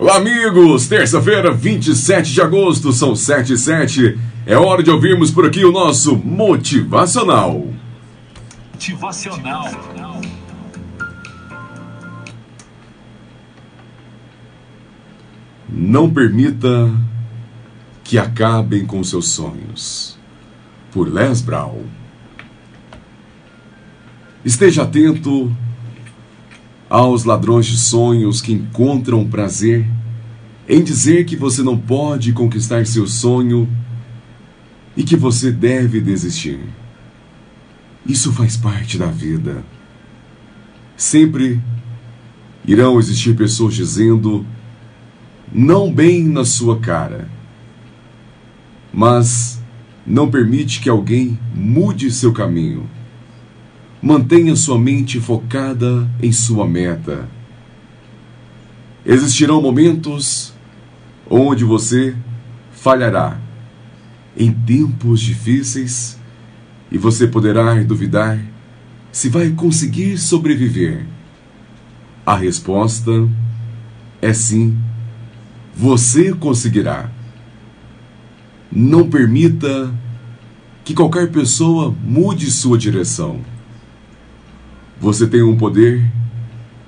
Olá, amigos! Terça-feira, 27 de agosto, são 7 e 7. É hora de ouvirmos por aqui o nosso Motivacional. Motivacional. Não permita que acabem com seus sonhos. Por Les Brown. Esteja atento aos ladrões de sonhos que encontram prazer em dizer que você não pode conquistar seu sonho e que você deve desistir. Isso faz parte da vida. Sempre irão existir pessoas dizendo não bem na sua cara, mas não permite que alguém mude seu caminho Mantenha sua mente focada em sua meta. Existirão momentos onde você falhará em tempos difíceis e você poderá duvidar se vai conseguir sobreviver. A resposta é sim, você conseguirá. Não permita que qualquer pessoa mude sua direção. Você tem um poder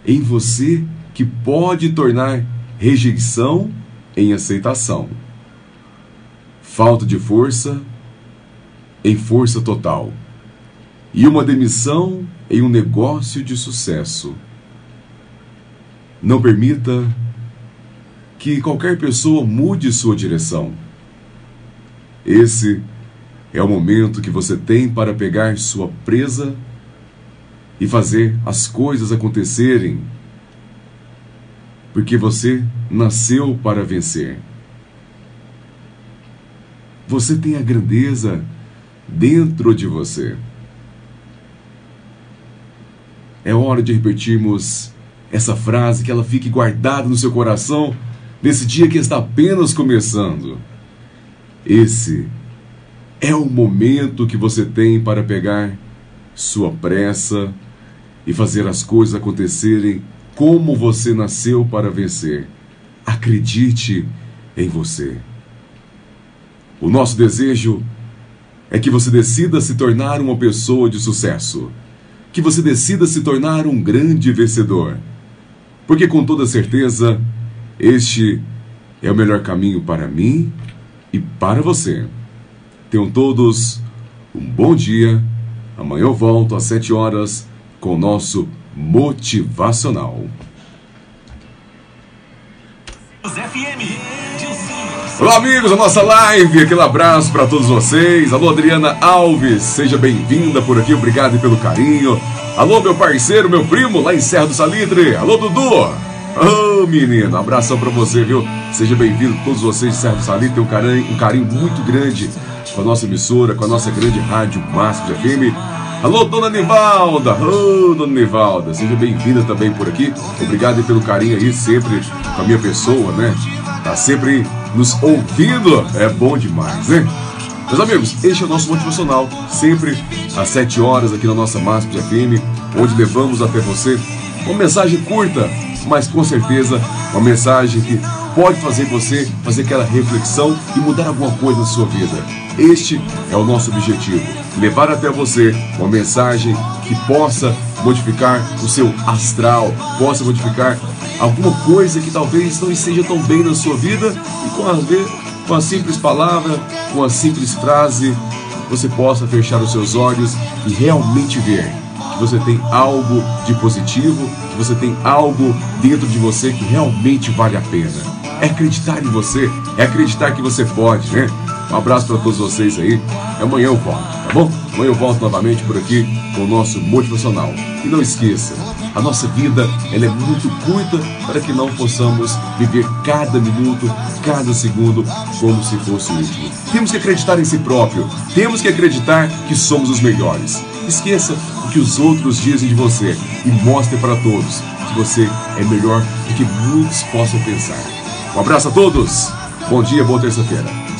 em você que pode tornar rejeição em aceitação, falta de força em força total e uma demissão em um negócio de sucesso. Não permita que qualquer pessoa mude sua direção. Esse é o momento que você tem para pegar sua presa e fazer as coisas acontecerem, porque você nasceu para vencer. Você tem a grandeza dentro de você. É hora de repetirmos essa frase, que ela fique guardada no seu coração nesse dia que está apenas começando. Esse é o momento que você tem para pegar sua pressa, e fazer as coisas acontecerem como você nasceu para vencer. Acredite em você. O nosso desejo é que você decida se tornar uma pessoa de sucesso, que você decida se tornar um grande vencedor, porque com toda certeza este é o melhor caminho para mim e para você. Tenham todos um bom dia. Amanhã eu volto às 7 horas com o nosso motivacional. Olá, amigos, a nossa live. Aquele abraço para todos vocês. Alô, Adriana Alves, seja bem-vinda por aqui. Obrigado pelo carinho. Alô, meu parceiro, meu primo, lá em Serra do Salitre. Alô, Dudu. Ô, oh, menino, abração para você, viu? Seja bem-vindo, todos vocês de Serra do Salitre. Um carinho, um carinho muito grande com a nossa emissora, com a nossa grande rádio Máximo FM. Alô, dona Nivalda! Ô, oh, dona Nivalda, seja bem-vinda também por aqui. Obrigado pelo carinho aí, sempre com a minha pessoa, né? Tá sempre nos ouvindo. É bom demais, né? Meus amigos, este é o nosso motivacional, sempre às 7 horas aqui na nossa de FM, onde levamos até você uma mensagem curta, mas com certeza uma mensagem que pode fazer você fazer aquela reflexão e mudar alguma coisa na sua vida. Este é o nosso objetivo: levar até você uma mensagem que possa modificar o seu astral, possa modificar alguma coisa que talvez não esteja tão bem na sua vida e com a, com a simples palavra, com a simples frase, você possa fechar os seus olhos e realmente ver que você tem algo de positivo, que você tem algo dentro de você que realmente vale a pena é acreditar em você, é acreditar que você pode, né? Um abraço para todos vocês aí. Amanhã eu volto, tá bom? Amanhã eu volto novamente por aqui com o nosso motivacional. E não esqueça, a nossa vida ela é muito curta para que não possamos viver cada minuto, cada segundo como se fosse o último. Temos que acreditar em si próprio. Temos que acreditar que somos os melhores. Esqueça o que os outros dizem de você e mostre para todos que você é melhor do que muitos possam pensar. Um abraço a todos. Bom dia, boa terça-feira.